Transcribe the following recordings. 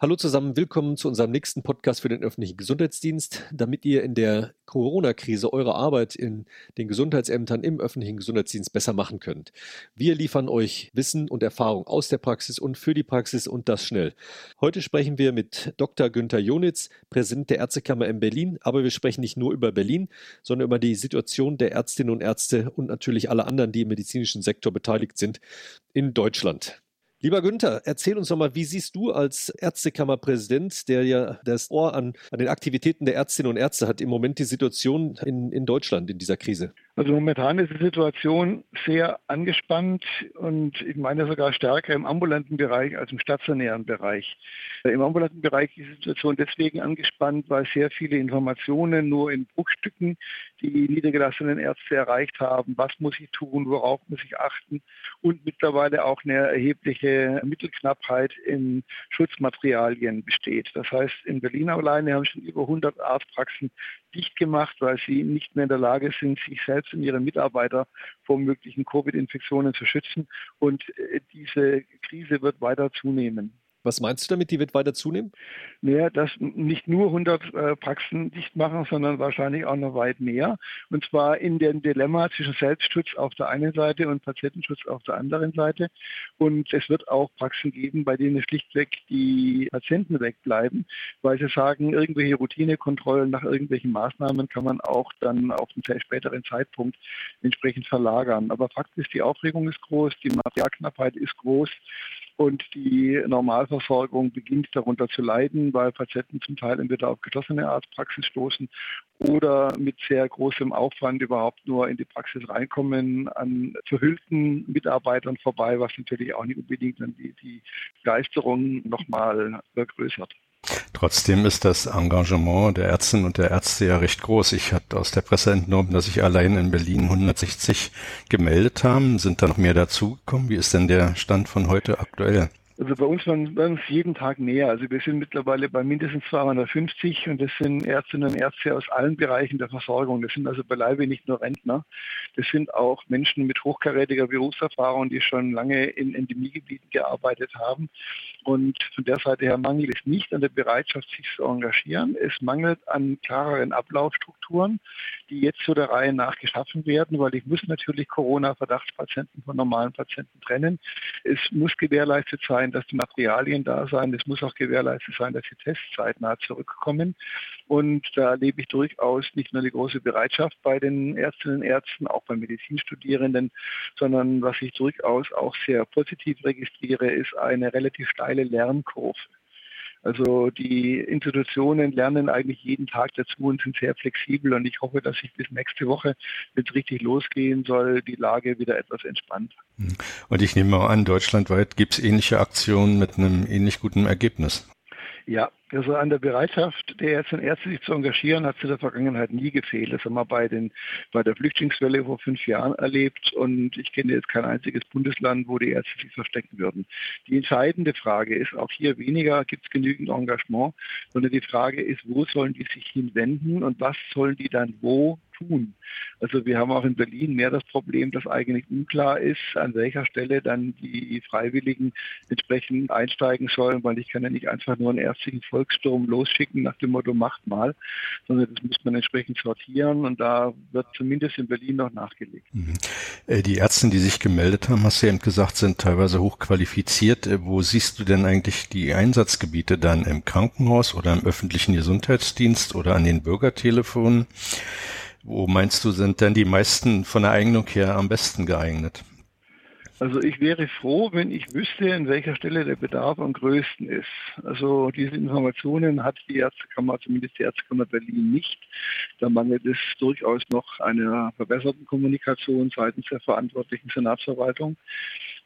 Hallo zusammen, willkommen zu unserem nächsten Podcast für den öffentlichen Gesundheitsdienst. Damit ihr in der Corona-Krise eure Arbeit in den Gesundheitsämtern im öffentlichen Gesundheitsdienst besser machen könnt. Wir liefern euch Wissen und Erfahrung aus der Praxis und für die Praxis und das schnell. Heute sprechen wir mit Dr. Günther Jonitz, Präsident der Ärztekammer in Berlin, aber wir sprechen nicht nur über Berlin, sondern über die Situation der Ärztinnen und Ärzte und natürlich alle anderen, die im medizinischen Sektor beteiligt sind in Deutschland. Lieber Günther, erzähl uns doch mal, wie siehst du als Ärztekammerpräsident, der ja das Ohr an, an den Aktivitäten der Ärztinnen und Ärzte hat, im Moment die Situation in, in Deutschland in dieser Krise? Also momentan ist die Situation sehr angespannt und ich meine sogar stärker im ambulanten Bereich als im stationären Bereich. Im ambulanten Bereich ist die Situation deswegen angespannt, weil sehr viele Informationen nur in Bruchstücken die niedergelassenen Ärzte erreicht haben. Was muss ich tun? Worauf muss ich achten? Und mittlerweile auch eine erhebliche Mittelknappheit in Schutzmaterialien besteht. Das heißt, in Berlin alleine haben schon über 100 Arztpraxen dicht gemacht, weil sie nicht mehr in der Lage sind, sich selbst und ihre Mitarbeiter vor möglichen Covid-Infektionen zu schützen. Und äh, diese Krise wird weiter zunehmen. Was meinst du damit, die wird weiter zunehmen? Naja, dass nicht nur 100 äh, Praxen dicht machen, sondern wahrscheinlich auch noch weit mehr. Und zwar in dem Dilemma zwischen Selbstschutz auf der einen Seite und Patientenschutz auf der anderen Seite. Und es wird auch Praxen geben, bei denen schlichtweg die Patienten wegbleiben, weil sie sagen, irgendwelche Routinekontrollen nach irgendwelchen Maßnahmen kann man auch dann auf einen späteren Zeitpunkt entsprechend verlagern. Aber Fakt ist, die Aufregung ist groß, die Materialknappheit ist groß und die Normalversorgung beginnt darunter zu leiden, weil Patienten zum Teil entweder auf geschlossene Arztpraxis stoßen oder mit sehr großem Aufwand überhaupt nur in die Praxis reinkommen, an verhüllten Mitarbeitern vorbei, was natürlich auch nicht unbedingt dann die, die Begeisterung nochmal vergrößert. Trotzdem ist das Engagement der Ärztinnen und der Ärzte ja recht groß. Ich hatte aus der Presse entnommen, dass sich allein in Berlin 160 gemeldet haben. Sind da noch mehr dazugekommen? Wie ist denn der Stand von heute aktuell? Also bei uns waren es jeden Tag mehr. Also wir sind mittlerweile bei mindestens 250 und das sind Ärztinnen und Ärzte aus allen Bereichen der Versorgung. Das sind also beileibe nicht nur Rentner. Das sind auch Menschen mit hochkarätiger Berufserfahrung, die schon lange in Endemiegebieten gearbeitet haben. Und von der Seite her mangelt es nicht an der Bereitschaft, sich zu engagieren. Es mangelt an klareren Ablaufstrukturen, die jetzt zu der Reihe nach geschaffen werden, weil ich muss natürlich Corona-Verdachtspatienten von normalen Patienten trennen. Es muss gewährleistet sein, dass die Materialien da sein. Es muss auch gewährleistet sein, dass die Tests zeitnah zurückkommen. Und da erlebe ich durchaus nicht nur die große Bereitschaft bei den Ärztinnen und Ärzten, auch bei Medizinstudierenden, sondern was ich durchaus auch sehr positiv registriere, ist eine relativ steile Lernkurve. Also die Institutionen lernen eigentlich jeden Tag dazu und sind sehr flexibel und ich hoffe, dass sich bis nächste Woche, wenn es richtig losgehen soll, die Lage wieder etwas entspannt. Hm. Und ich nehme mal an, deutschlandweit gibt es ähnliche Aktionen mit einem ähnlich guten Ergebnis. Ja, also an der Bereitschaft der Ärzte und Ärzte, sich zu engagieren, hat es in der Vergangenheit nie gefehlt. Das haben wir bei, den, bei der Flüchtlingswelle vor fünf Jahren erlebt und ich kenne jetzt kein einziges Bundesland, wo die Ärzte sich verstecken würden. Die entscheidende Frage ist auch hier weniger, gibt es genügend Engagement, sondern die Frage ist, wo sollen die sich hinwenden und was sollen die dann wo tun. Also wir haben auch in Berlin mehr das Problem, dass eigentlich unklar ist, an welcher Stelle dann die Freiwilligen entsprechend einsteigen sollen, weil ich kann ja nicht einfach nur einen ärztlichen Volkssturm losschicken nach dem Motto macht mal, sondern das muss man entsprechend sortieren und da wird zumindest in Berlin noch nachgelegt. Mhm. Äh, die Ärzte, die sich gemeldet haben, hast du eben gesagt, sind teilweise hochqualifiziert. Äh, wo siehst du denn eigentlich die Einsatzgebiete dann im Krankenhaus oder im öffentlichen Gesundheitsdienst oder an den Bürgertelefonen? Wo meinst du, sind denn die meisten von der Eignung her am besten geeignet? Also ich wäre froh, wenn ich wüsste, an welcher Stelle der Bedarf am größten ist. Also diese Informationen hat die Ärztekammer, zumindest die Ärztekammer Berlin nicht. Da mangelt es durchaus noch einer verbesserten Kommunikation seitens der verantwortlichen Senatsverwaltung.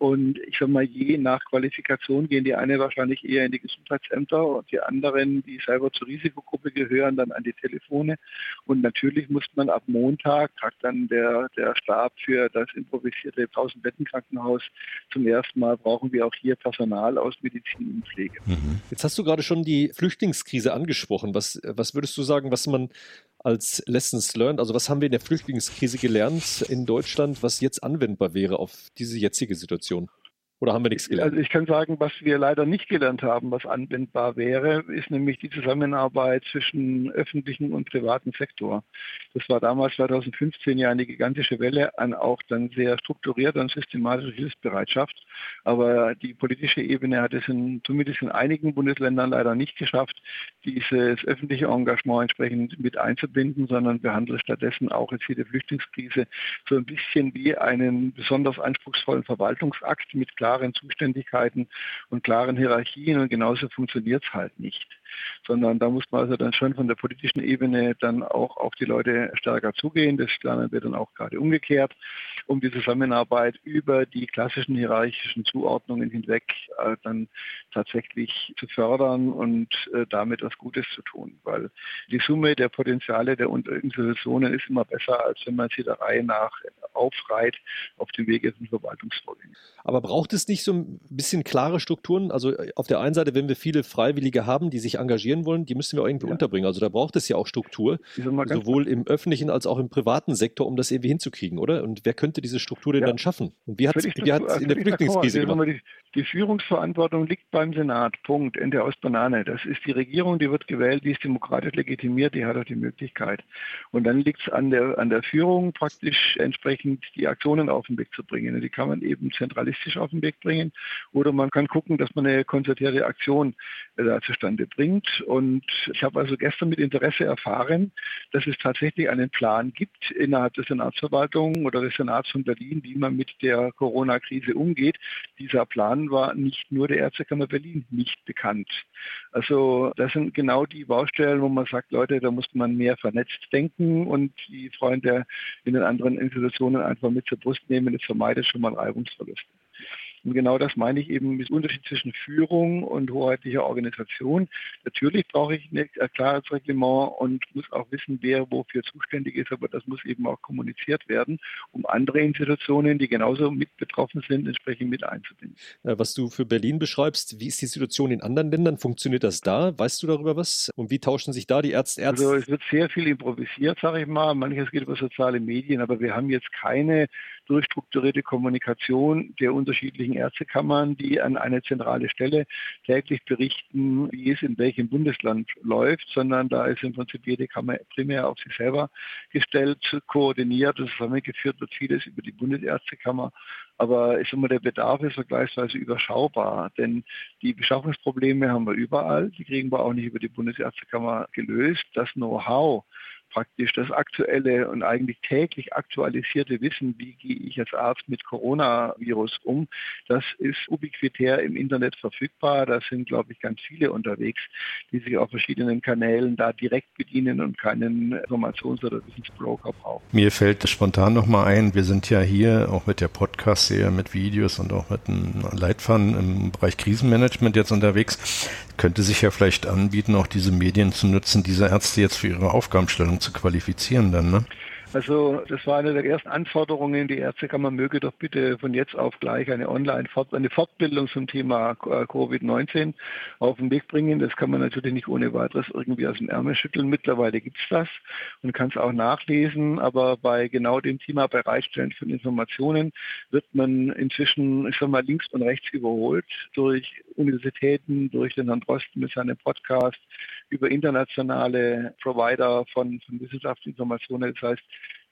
Und ich sage mal, je nach Qualifikation gehen die eine wahrscheinlich eher in die Gesundheitsämter und die anderen, die selber zur Risikogruppe gehören, dann an die Telefone. Und natürlich muss man ab Montag, sagt dann der, der Stab für das improvisierte 1000-Betten-Krankenhaus, zum ersten Mal brauchen wir auch hier Personal aus Medizin und Pflege. Mhm. Jetzt hast du gerade schon die Flüchtlingskrise angesprochen. Was, was würdest du sagen, was man als Lessons learned? Also was haben wir in der Flüchtlingskrise gelernt in Deutschland, was jetzt anwendbar wäre auf diese jetzige Situation? Oder haben wir nichts gelernt? Also ich kann sagen, was wir leider nicht gelernt haben, was anwendbar wäre, ist nämlich die Zusammenarbeit zwischen öffentlichen und privaten Sektor. Das war damals 2015 ja eine gigantische Welle an auch dann sehr strukturierter und systematischer Hilfsbereitschaft. Aber die politische Ebene hat es in, zumindest in einigen Bundesländern leider nicht geschafft, dieses öffentliche Engagement entsprechend mit einzubinden, sondern behandelt stattdessen auch jetzt hier die Flüchtlingskrise so ein bisschen wie einen besonders anspruchsvollen Verwaltungsakt mit klaren klaren Zuständigkeiten und klaren Hierarchien und genauso funktioniert es halt nicht. Sondern da muss man also dann schon von der politischen Ebene dann auch auf die Leute stärker zugehen. Das lernen wir dann auch gerade umgekehrt, um die Zusammenarbeit über die klassischen hierarchischen Zuordnungen hinweg äh, dann tatsächlich zu fördern und äh, damit was Gutes zu tun. Weil die Summe der Potenziale der Institutionen ist immer besser, als wenn man sie der Reihe nach aufreiht auf dem Wege zum Verwaltungsvorgängen. Aber braucht es nicht so ein bisschen klare Strukturen? Also äh, auf der einen Seite, wenn wir viele Freiwillige haben, die sich engagieren wollen, die müssen wir irgendwie ja. unterbringen. Also da braucht es ja auch Struktur, sowohl im öffentlichen als auch im privaten Sektor, um das irgendwie hinzukriegen, oder? Und wer könnte diese Struktur denn ja. dann schaffen? Und wie hat es in der Flüchtlingskrise gemacht? Die, die Führungsverantwortung liegt beim Senat. Punkt. Ende aus Banane. Das ist die Regierung, die wird gewählt, die ist demokratisch legitimiert, die hat auch die Möglichkeit. Und dann liegt es an der, an der Führung, praktisch entsprechend die Aktionen auf den Weg zu bringen. Und die kann man eben zentralistisch auf den Weg bringen. Oder man kann gucken, dass man eine konzertierte Aktion äh, da zustande bringt. Und ich habe also gestern mit Interesse erfahren, dass es tatsächlich einen Plan gibt innerhalb der Senatsverwaltung oder des Senats von Berlin, wie man mit der Corona-Krise umgeht. Dieser Plan war nicht nur der Ärztekammer Berlin nicht bekannt. Also das sind genau die Baustellen, wo man sagt, Leute, da muss man mehr vernetzt denken und die Freunde in den anderen Institutionen einfach mit zur Brust nehmen. Das vermeidet schon mal Reibungsverluste. Und genau das meine ich eben mit Unterschied zwischen Führung und hoheitlicher Organisation. Natürlich brauche ich ein klares Reglement und muss auch wissen, wer wofür zuständig ist, aber das muss eben auch kommuniziert werden, um andere Institutionen, die genauso mit betroffen sind, entsprechend mit einzubinden. Äh, was du für Berlin beschreibst, wie ist die Situation in anderen Ländern? Funktioniert das da? Weißt du darüber was? Und wie tauschen sich da die Ärzte? Ärzte? Also es wird sehr viel improvisiert, sage ich mal. Manches geht über soziale Medien, aber wir haben jetzt keine durchstrukturierte Kommunikation der unterschiedlichen Ärztekammern, die an eine zentrale Stelle täglich berichten, wie es in welchem Bundesland läuft, sondern da ist im Prinzip jede Kammer primär auf sich selber gestellt, koordiniert zusammengeführt wird vieles über die Bundesärztekammer. Aber sage mal, der Bedarf ist vergleichsweise überschaubar, denn die Beschaffungsprobleme haben wir überall, die kriegen wir auch nicht über die Bundesärztekammer gelöst. Das Know-how praktisch das aktuelle und eigentlich täglich aktualisierte Wissen, wie gehe ich als Arzt mit Coronavirus um, das ist ubiquitär im Internet verfügbar. Da sind, glaube ich, ganz viele unterwegs, die sich auf verschiedenen Kanälen da direkt bedienen und keinen Informations- oder Wissensbroker brauchen. Mir fällt spontan nochmal ein, wir sind ja hier auch mit der Podcast-Serie, mit Videos und auch mit einem Leitfaden im Bereich Krisenmanagement jetzt unterwegs. Könnte sich ja vielleicht anbieten, auch diese Medien zu nutzen, diese Ärzte jetzt für ihre Aufgabenstellung zu qualifizieren dann, ne? Also das war eine der ersten Anforderungen. Die Ärztekammer möge doch bitte von jetzt auf gleich eine Online -Fort eine Fortbildung zum Thema äh, Covid-19 auf den Weg bringen. Das kann man natürlich nicht ohne weiteres irgendwie aus dem Ärmel schütteln. Mittlerweile gibt es das und kann es auch nachlesen. Aber bei genau dem Thema Bereitstellen von Informationen wird man inzwischen, ich sag mal, links und rechts überholt durch Universitäten, durch den Herrn Drosten mit seinem Podcast, über internationale Provider von, von Wissenschaftsinformationen. Das heißt,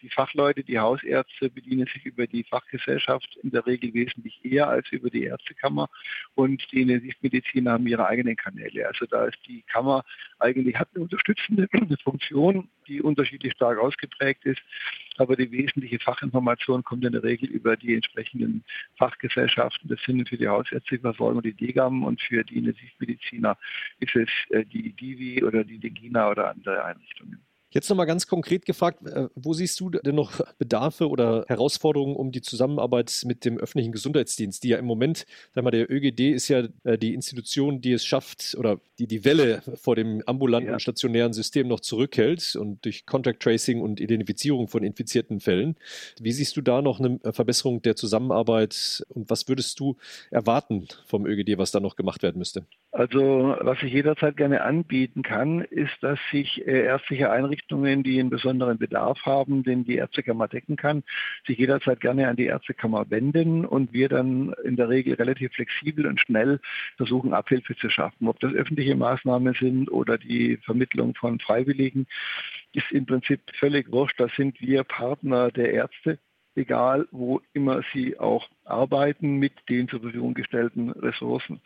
die Fachleute, die Hausärzte bedienen sich über die Fachgesellschaft in der Regel wesentlich eher als über die Ärztekammer und die Intensivmediziner haben ihre eigenen Kanäle. Also da ist die Kammer eigentlich hat eine unterstützende Funktion, die unterschiedlich stark ausgeprägt ist, aber die wesentliche Fachinformation kommt in der Regel über die entsprechenden Fachgesellschaften. Das sind für die hausärztliche Versorgung die DGAM und für die Intensivmediziner ist es äh, die DIVI oder die DEGINA oder andere Einrichtungen. Jetzt nochmal ganz konkret gefragt, äh, wo siehst du denn noch Bedarfe oder Herausforderungen um die Zusammenarbeit mit dem öffentlichen Gesundheitsdienst, die ja im Moment, sag mal, der ÖGD ist ja äh, die Institution, die es schafft oder die die Welle vor dem ambulanten ja. stationären System noch zurückhält und durch Contact Tracing und Identifizierung von infizierten Fällen. Wie siehst du da noch eine Verbesserung der Zusammenarbeit und was würdest du erwarten vom ÖGD, was da noch gemacht werden müsste? Also was ich jederzeit gerne anbieten kann, ist, dass sich äh, ärztliche Einrichtungen Einrichtungen, die einen besonderen Bedarf haben, den die Ärztekammer decken kann, sich jederzeit gerne an die Ärztekammer wenden und wir dann in der Regel relativ flexibel und schnell versuchen, Abhilfe zu schaffen. Ob das öffentliche Maßnahmen sind oder die Vermittlung von Freiwilligen, ist im Prinzip völlig wurscht. Da sind wir Partner der Ärzte egal wo immer sie auch arbeiten mit den zur Verfügung gestellten Ressourcen.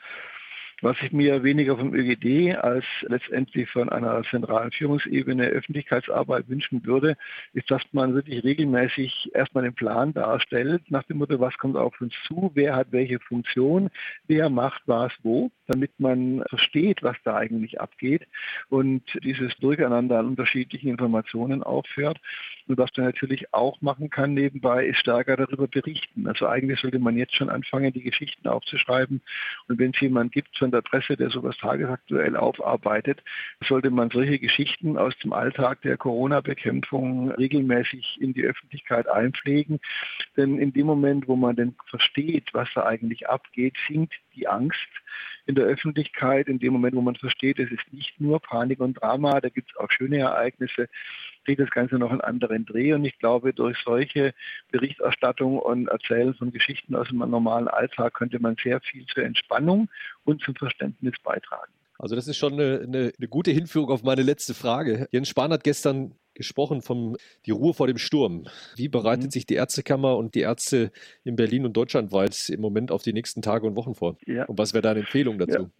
Was ich mir weniger vom ÖGD als letztendlich von einer zentralen Führungsebene Öffentlichkeitsarbeit wünschen würde, ist, dass man wirklich regelmäßig erstmal den Plan darstellt, nach dem Motto, was kommt auf uns zu, wer hat welche Funktion, wer macht was wo, damit man versteht, was da eigentlich abgeht und dieses Durcheinander an unterschiedlichen Informationen aufhört. Und was man natürlich auch machen kann nebenbei, ist stärker darüber berichten. Also eigentlich sollte man jetzt schon anfangen, die Geschichten aufzuschreiben. Und wenn es jemand gibt von der Presse, der sowas tagesaktuell aufarbeitet, sollte man solche Geschichten aus dem Alltag der Corona-Bekämpfung regelmäßig in die Öffentlichkeit einpflegen. Denn in dem Moment, wo man denn versteht, was da eigentlich abgeht, sinkt die Angst in der Öffentlichkeit. In dem Moment, wo man versteht, es ist nicht nur Panik und Drama, da gibt es auch schöne Ereignisse, kriegt das Ganze noch einen anderen Dreh. Und ich glaube, durch solche Berichterstattung und Erzählen von Geschichten aus dem normalen Alltag könnte man sehr viel zur Entspannung und zum Verständnis beitragen. Also das ist schon eine, eine, eine, gute Hinführung auf meine letzte Frage. Jens Spahn hat gestern gesprochen von die Ruhe vor dem Sturm. Wie bereitet mhm. sich die Ärztekammer und die Ärzte in Berlin und deutschlandweit im Moment auf die nächsten Tage und Wochen vor? Ja. Und was wäre deine Empfehlung dazu? Ja.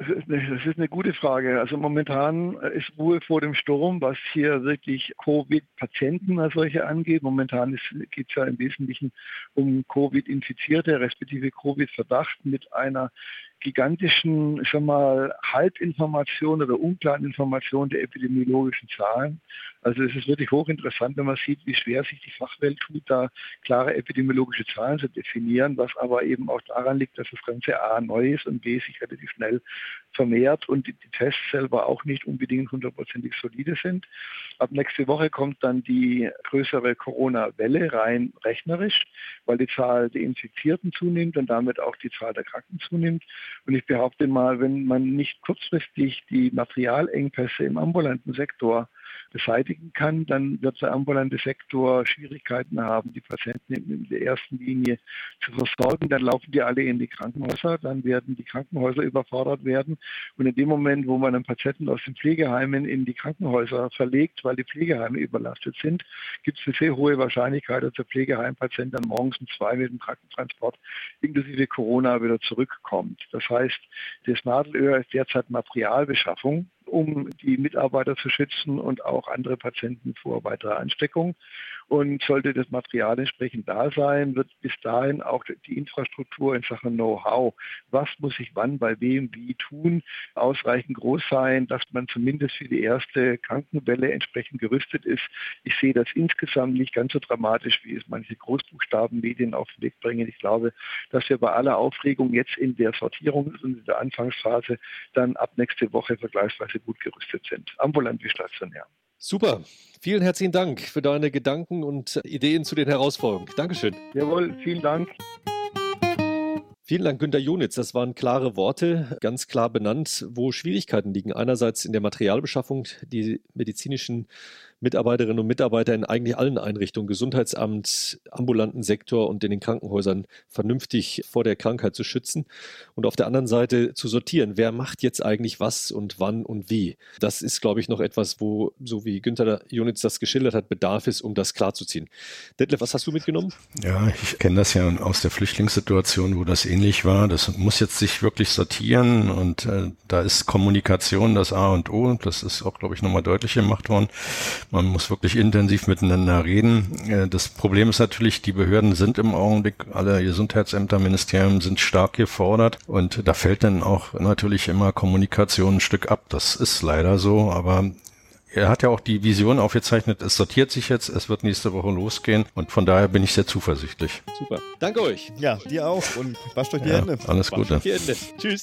Das ist eine gute Frage. Also momentan ist Ruhe vor dem Sturm, was hier wirklich Covid-Patienten als solche angeht. Momentan geht es ja im Wesentlichen um Covid-Infizierte, respektive Covid-Verdacht mit einer gigantischen, schon mal Halbinformation oder unklaren Information der epidemiologischen Zahlen. Also es ist wirklich hochinteressant, wenn man sieht, wie schwer sich die Fachwelt tut, da klare epidemiologische Zahlen zu definieren, was aber eben auch daran liegt, dass das Ganze A neu ist und B sich relativ schnell vermehrt und die, die Tests selber auch nicht unbedingt hundertprozentig solide sind. Ab nächste Woche kommt dann die größere Corona-Welle rein rechnerisch, weil die Zahl der Infizierten zunimmt und damit auch die Zahl der Kranken zunimmt. Und ich behaupte mal, wenn man nicht kurzfristig die Materialengpässe im ambulanten Sektor beseitigen kann, dann wird der ambulante Sektor Schwierigkeiten haben, die Patienten in der ersten Linie zu versorgen. Dann laufen die alle in die Krankenhäuser, dann werden die Krankenhäuser überfordert werden. Und in dem Moment, wo man einen Patienten aus den Pflegeheimen in die Krankenhäuser verlegt, weil die Pflegeheime überlastet sind, gibt es eine sehr hohe Wahrscheinlichkeit, dass der Pflegeheimpatient dann morgens um zwei mit dem Krankentransport inklusive Corona wieder zurückkommt. Das heißt, das Nadelöhr ist derzeit Materialbeschaffung um die Mitarbeiter zu schützen und auch andere Patienten vor weiterer Ansteckung. Und sollte das Material entsprechend da sein, wird bis dahin auch die Infrastruktur in Sachen Know-how, was muss ich wann bei wem wie tun, ausreichend groß sein, dass man zumindest für die erste Krankenwelle entsprechend gerüstet ist. Ich sehe das insgesamt nicht ganz so dramatisch, wie es manche Großbuchstabenmedien auf den Weg bringen. Ich glaube, dass wir bei aller Aufregung jetzt in der Sortierung und in der Anfangsphase dann ab nächste Woche vergleichsweise gut gerüstet sind, ambulant wie stationär. Super. Vielen herzlichen Dank für deine Gedanken und Ideen zu den Herausforderungen. Dankeschön. Jawohl, vielen Dank. Vielen Dank, Günter Junitz. Das waren klare Worte, ganz klar benannt, wo Schwierigkeiten liegen. Einerseits in der Materialbeschaffung, die medizinischen Mitarbeiterinnen und Mitarbeiter in eigentlich allen Einrichtungen, Gesundheitsamt, ambulanten Sektor und in den Krankenhäusern vernünftig vor der Krankheit zu schützen und auf der anderen Seite zu sortieren, wer macht jetzt eigentlich was und wann und wie. Das ist, glaube ich, noch etwas, wo, so wie Günther Junitz das geschildert hat, Bedarf ist, um das klarzuziehen. Detlef, was hast du mitgenommen? Ja, ich kenne das ja aus der Flüchtlingssituation, wo das ähnlich war. Das muss jetzt sich wirklich sortieren und äh, da ist Kommunikation das A und O. Das ist auch, glaube ich, nochmal deutlich gemacht worden. Man muss wirklich intensiv miteinander reden. Äh, das Problem ist natürlich, die Behörden sind im Augenblick, alle Gesundheitsämter, Ministerien sind stark gefordert und da fällt dann auch natürlich immer Kommunikation ein Stück ab. Das ist leider so, aber er hat ja auch die Vision aufgezeichnet, es sortiert sich jetzt, es wird nächste Woche losgehen und von daher bin ich sehr zuversichtlich. Super. Danke euch. Ja, dir auch und wascht euch die ja, Hände. Alles Gute. Tschüss.